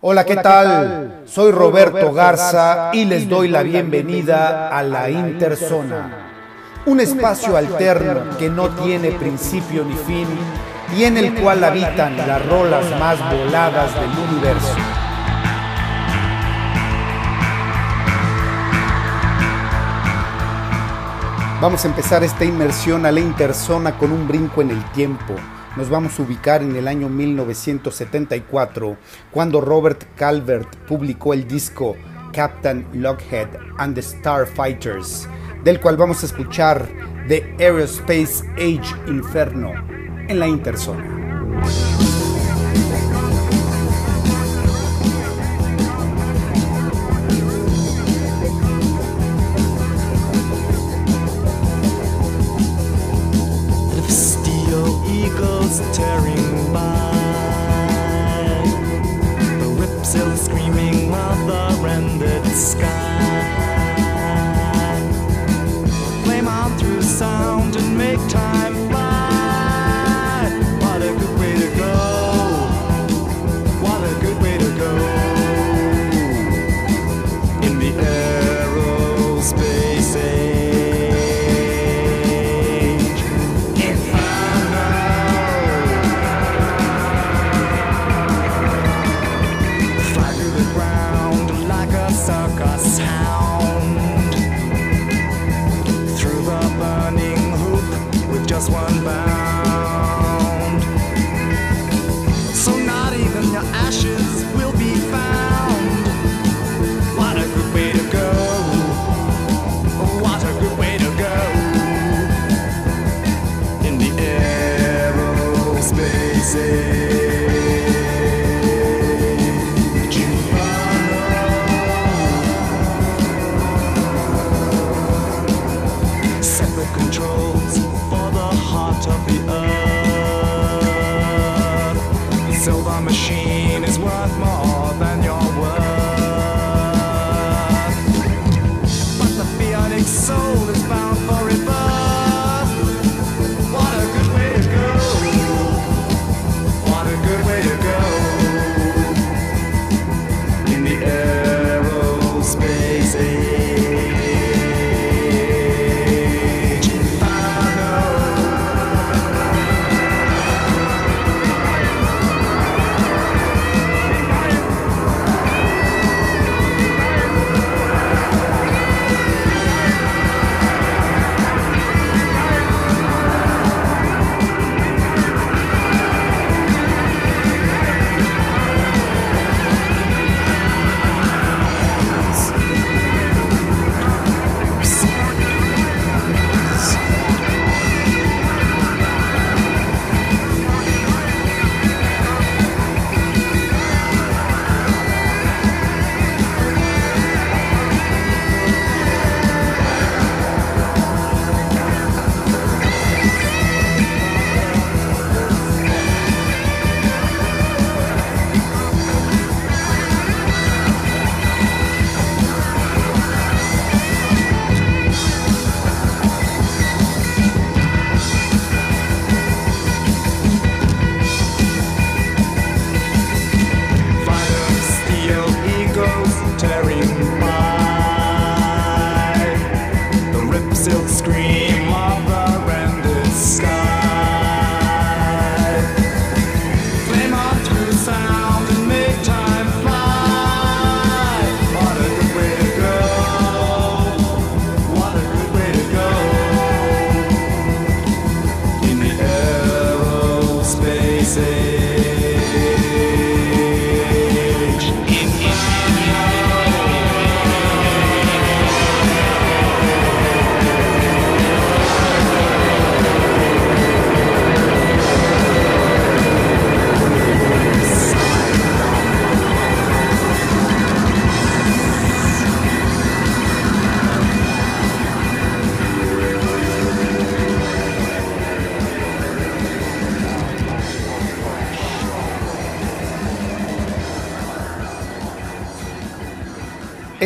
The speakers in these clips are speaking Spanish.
Hola, ¿qué, tal? Soy Roberto Garza y les doy la bienvenida a la Interzona, un espacio alterno que no tiene principio ni fin y en el cual habitan las rolas más voladas del universo. Vamos a empezar esta inmersión a la interzona con un brinco en el tiempo. Nos vamos a ubicar en el año 1974, cuando Robert Calvert publicó el disco Captain Lockhead and the Starfighters, del cual vamos a escuchar The Aerospace Age Inferno en la interzona.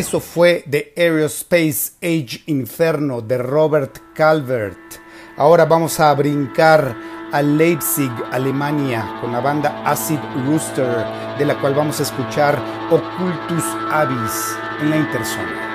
Eso fue The Aerospace Age Inferno de Robert Calvert. Ahora vamos a brincar a Leipzig, Alemania, con la banda Acid Rooster, de la cual vamos a escuchar Occultus Avis en la interzona.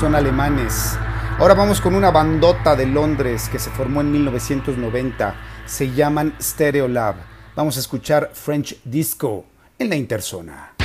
Son alemanes. Ahora vamos con una bandota de Londres que se formó en 1990 se llaman Stereo Lab. Vamos a escuchar French Disco en la Interzona.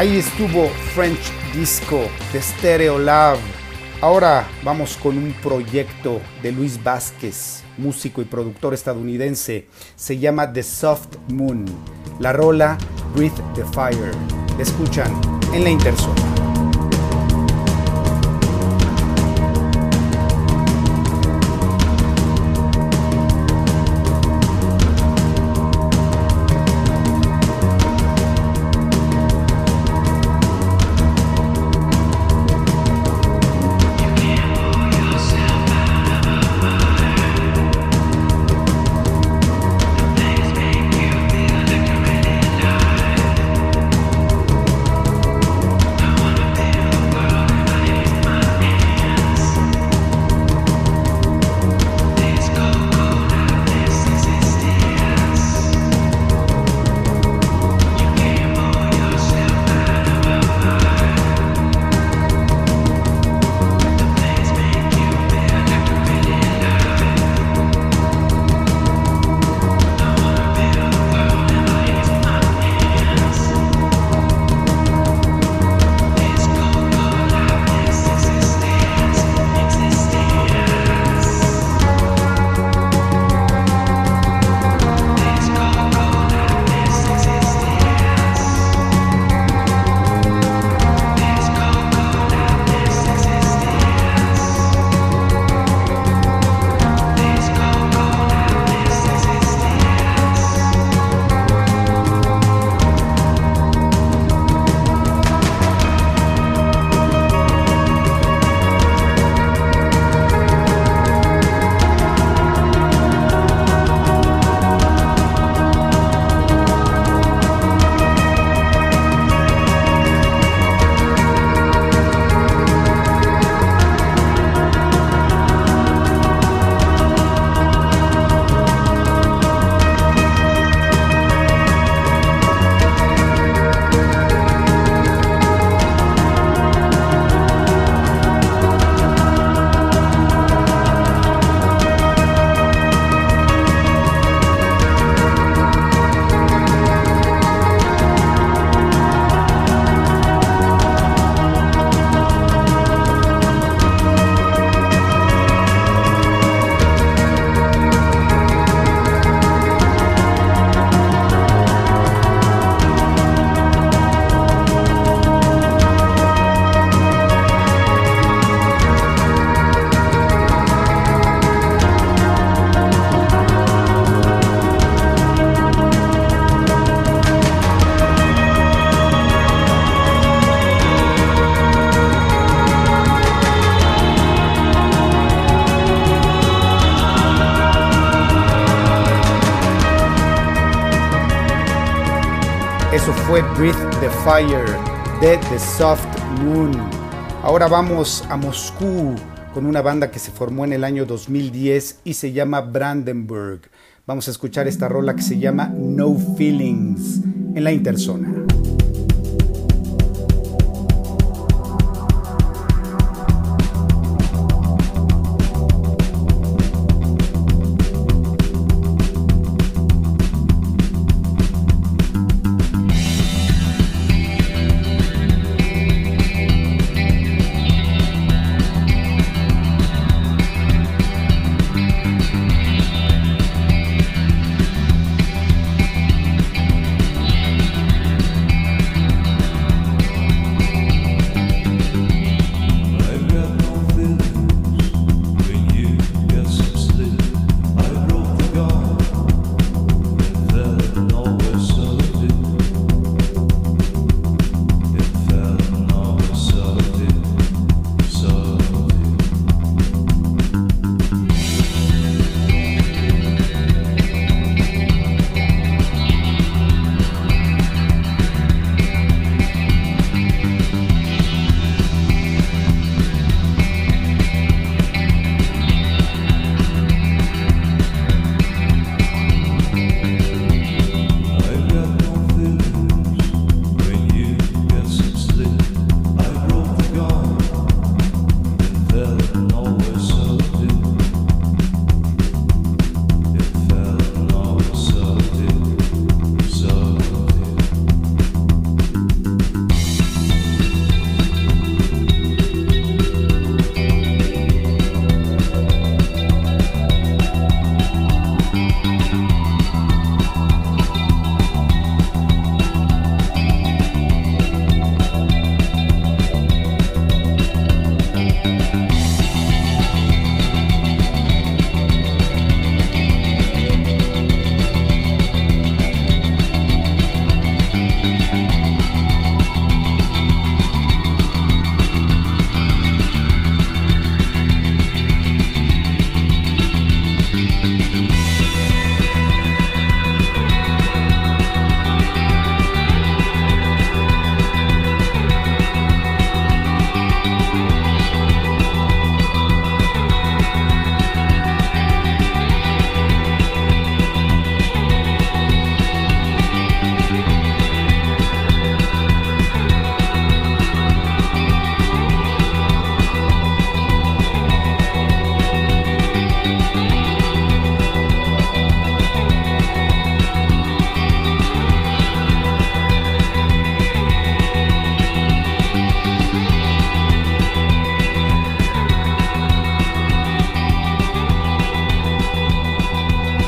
Ahí estuvo French Disco de Stereo Lab. Ahora vamos con un proyecto de Luis Vázquez, músico y productor estadounidense. Se llama The Soft Moon. La rola Breathe the Fire. escuchan en la Interzona. Eso fue Breathe the Fire de The Soft Moon. Ahora vamos a Moscú con una banda que se formó en el año 2010 y se llama Brandenburg. Vamos a escuchar esta rola que se llama No Feelings en la interzona.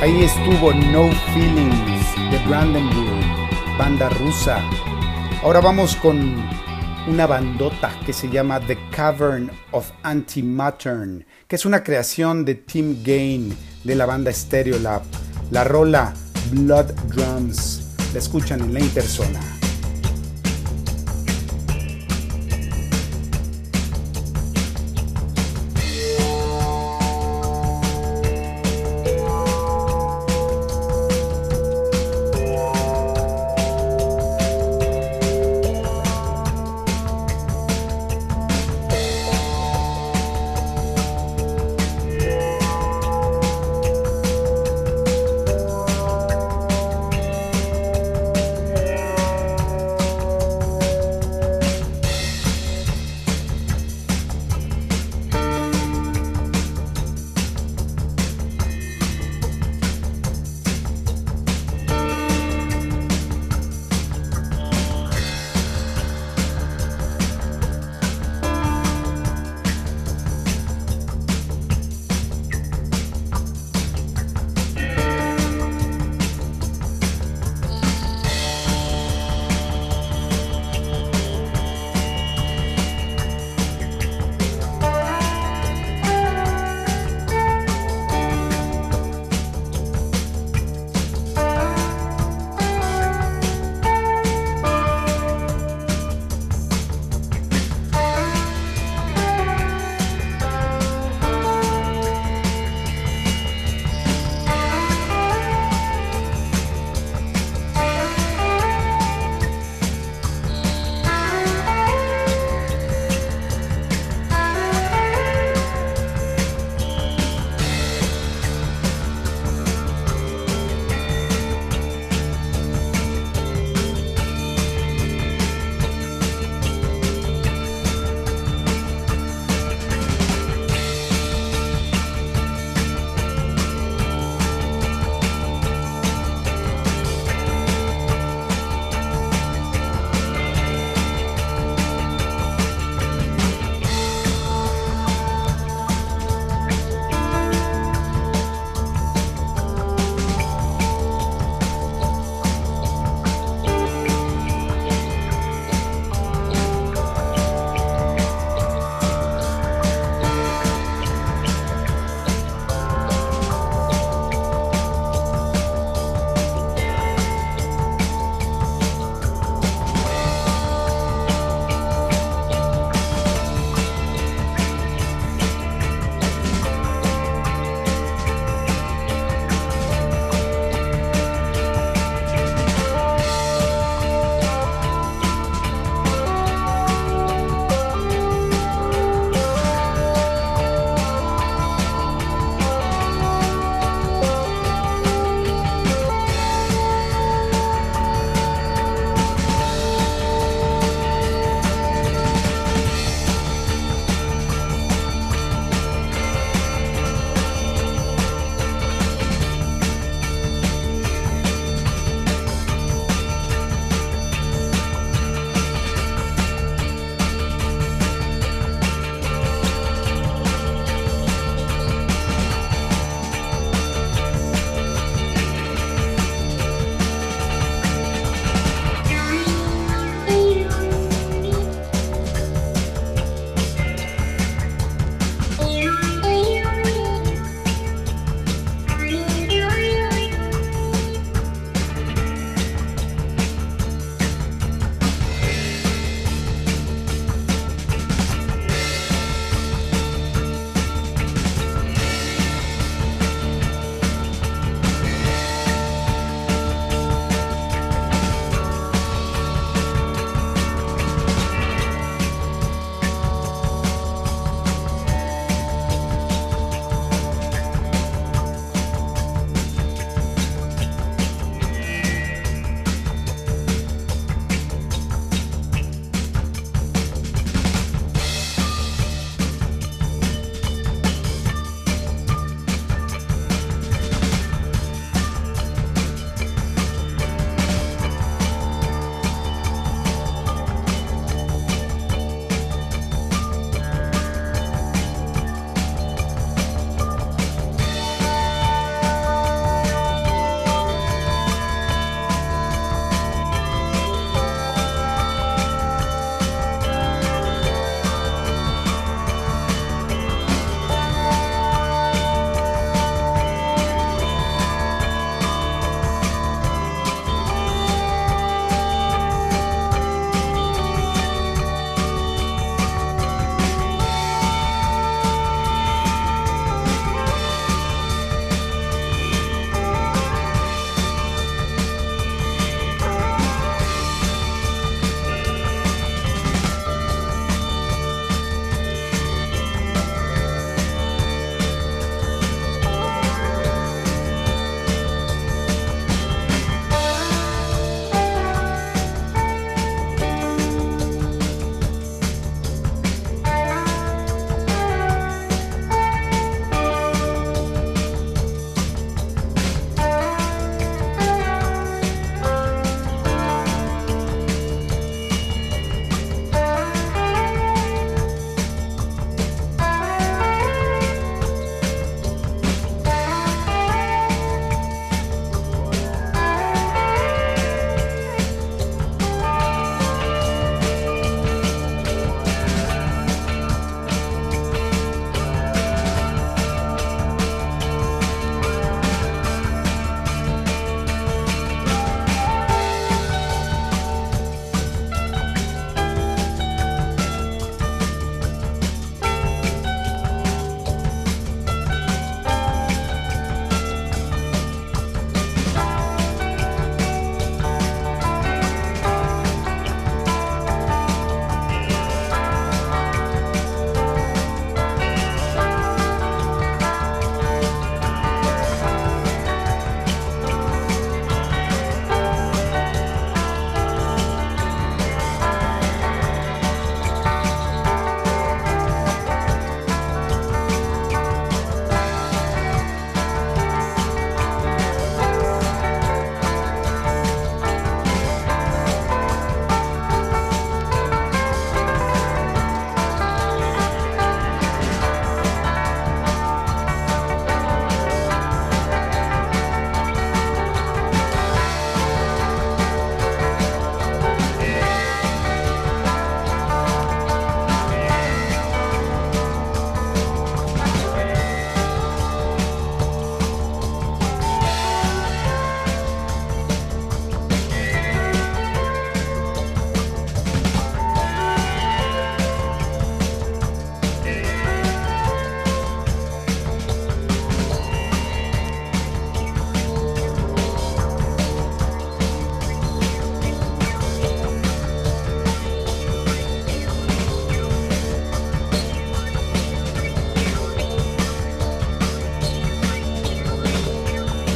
Ahí estuvo No Feelings de Brandenburg, banda rusa. Ahora vamos con una bandota que se llama The Cavern of Antimatter, que es una creación de Tim Gain de la banda Stereolab. La rola Blood Drums la escuchan en la interzona.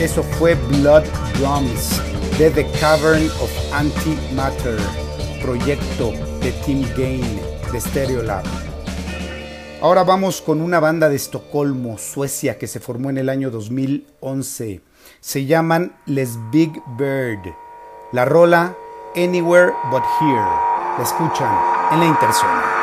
Eso fue Blood Drums de The Cavern of Antimatter, proyecto de Tim Gain de Stereolab. Ahora vamos con una banda de Estocolmo, Suecia, que se formó en el año 2011. Se llaman Les Big Bird. La rola Anywhere But Here. La escuchan en la interzona.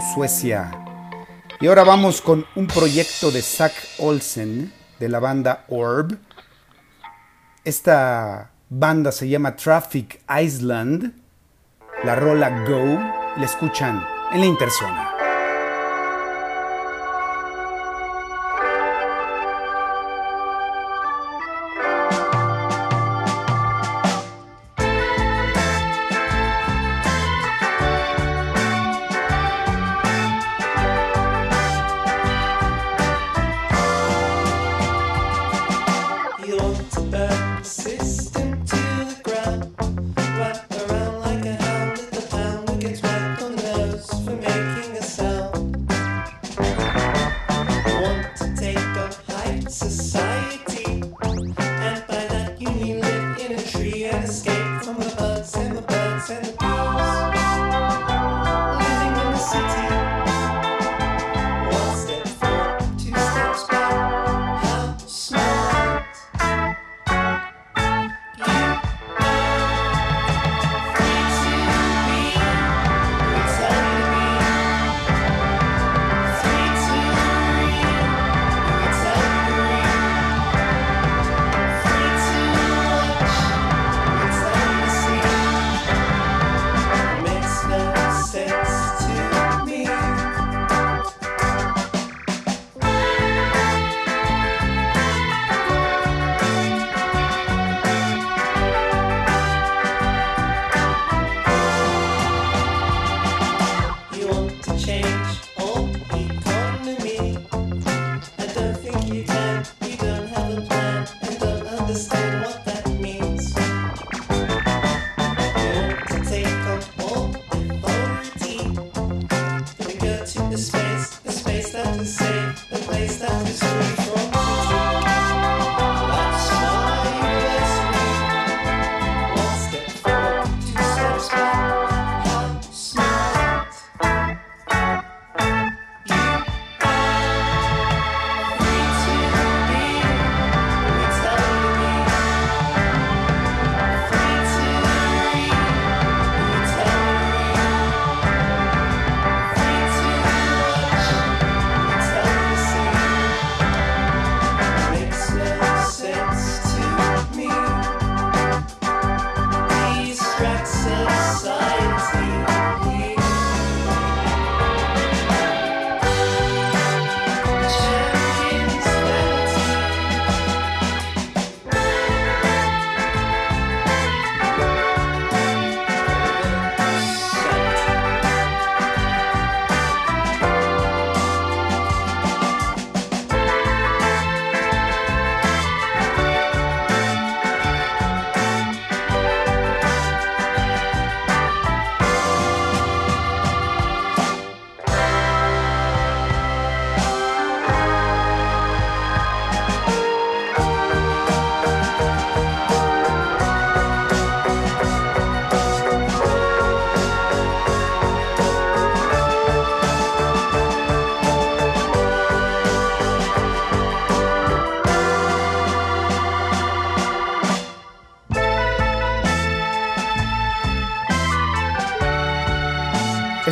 Suecia. Y ahora vamos con un proyecto de Zach Olsen de la banda Orb. Esta banda se llama Traffic Island. La rola Go la escuchan en la interzona.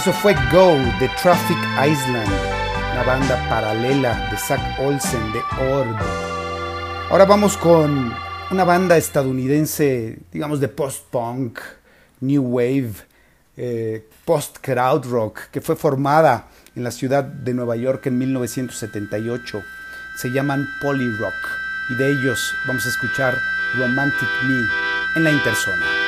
Eso fue Go de Traffic Island, la banda paralela de Zach Olsen de Orb. Ahora vamos con una banda estadounidense, digamos de post-punk, new wave, eh, post-crowd rock, que fue formada en la ciudad de Nueva York en 1978. Se llaman Polyrock y de ellos vamos a escuchar Romantic Me en la interzona.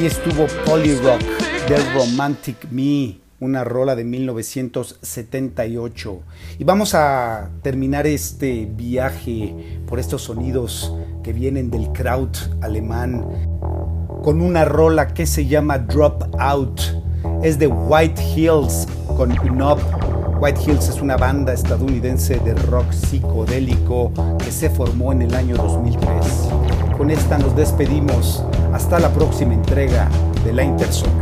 Ahí estuvo Polly Rock, Romantic Me, una rola de 1978. Y vamos a terminar este viaje por estos sonidos que vienen del kraut alemán con una rola que se llama Drop Out. Es de White Hills con Up. White Hills es una banda estadounidense de rock psicodélico que se formó en el año 2003. Con esta nos despedimos. Hasta la próxima entrega de La Intersona.